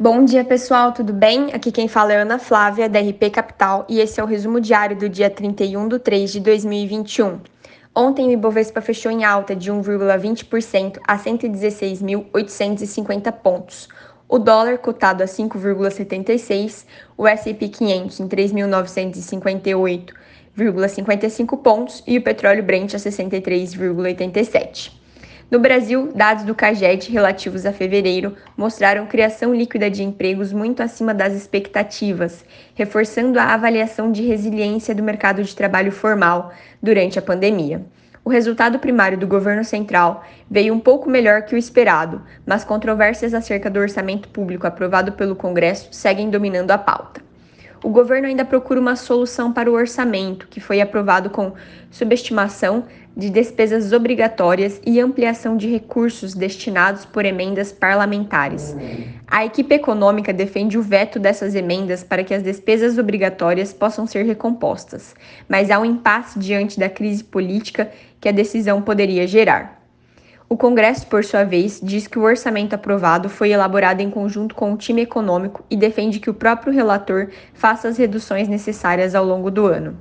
Bom dia, pessoal, tudo bem? Aqui quem fala é Ana Flávia, da RP Capital, e esse é o resumo diário do dia 31 de 3 de 2021. Ontem o Ibovespa fechou em alta de 1,20% a 116.850 pontos. O dólar cotado a 5,76, o S&P 500 em 3.958,55 pontos e o petróleo Brent a 63,87. No Brasil, dados do CAGED relativos a fevereiro mostraram criação líquida de empregos muito acima das expectativas, reforçando a avaliação de resiliência do mercado de trabalho formal durante a pandemia. O resultado primário do governo central veio um pouco melhor que o esperado, mas controvérsias acerca do orçamento público aprovado pelo Congresso seguem dominando a pauta o governo ainda procura uma solução para o orçamento, que foi aprovado com subestimação de despesas obrigatórias e ampliação de recursos destinados por emendas parlamentares. A equipe econômica defende o veto dessas emendas para que as despesas obrigatórias possam ser recompostas, mas há um impasse diante da crise política que a decisão poderia gerar. O Congresso, por sua vez, diz que o orçamento aprovado foi elaborado em conjunto com o time econômico e defende que o próprio relator faça as reduções necessárias ao longo do ano.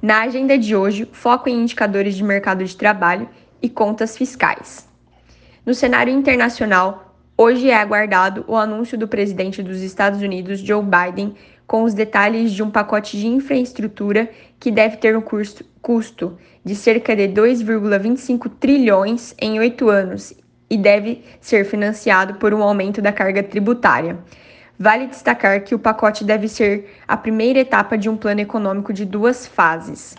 Na agenda de hoje, foco em indicadores de mercado de trabalho e contas fiscais. No cenário internacional, hoje é aguardado o anúncio do presidente dos Estados Unidos, Joe Biden, com os detalhes de um pacote de infraestrutura que deve ter um custo, de cerca de 2,25 trilhões em oito anos e deve ser financiado por um aumento da carga tributária. Vale destacar que o pacote deve ser a primeira etapa de um plano econômico de duas fases.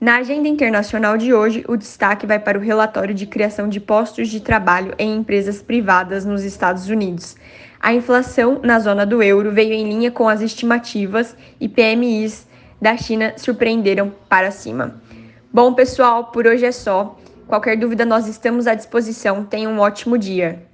Na agenda internacional de hoje, o destaque vai para o relatório de criação de postos de trabalho em empresas privadas nos Estados Unidos. A inflação na zona do euro veio em linha com as estimativas e PMIs da China surpreenderam para cima. Bom, pessoal, por hoje é só. Qualquer dúvida, nós estamos à disposição. Tenham um ótimo dia.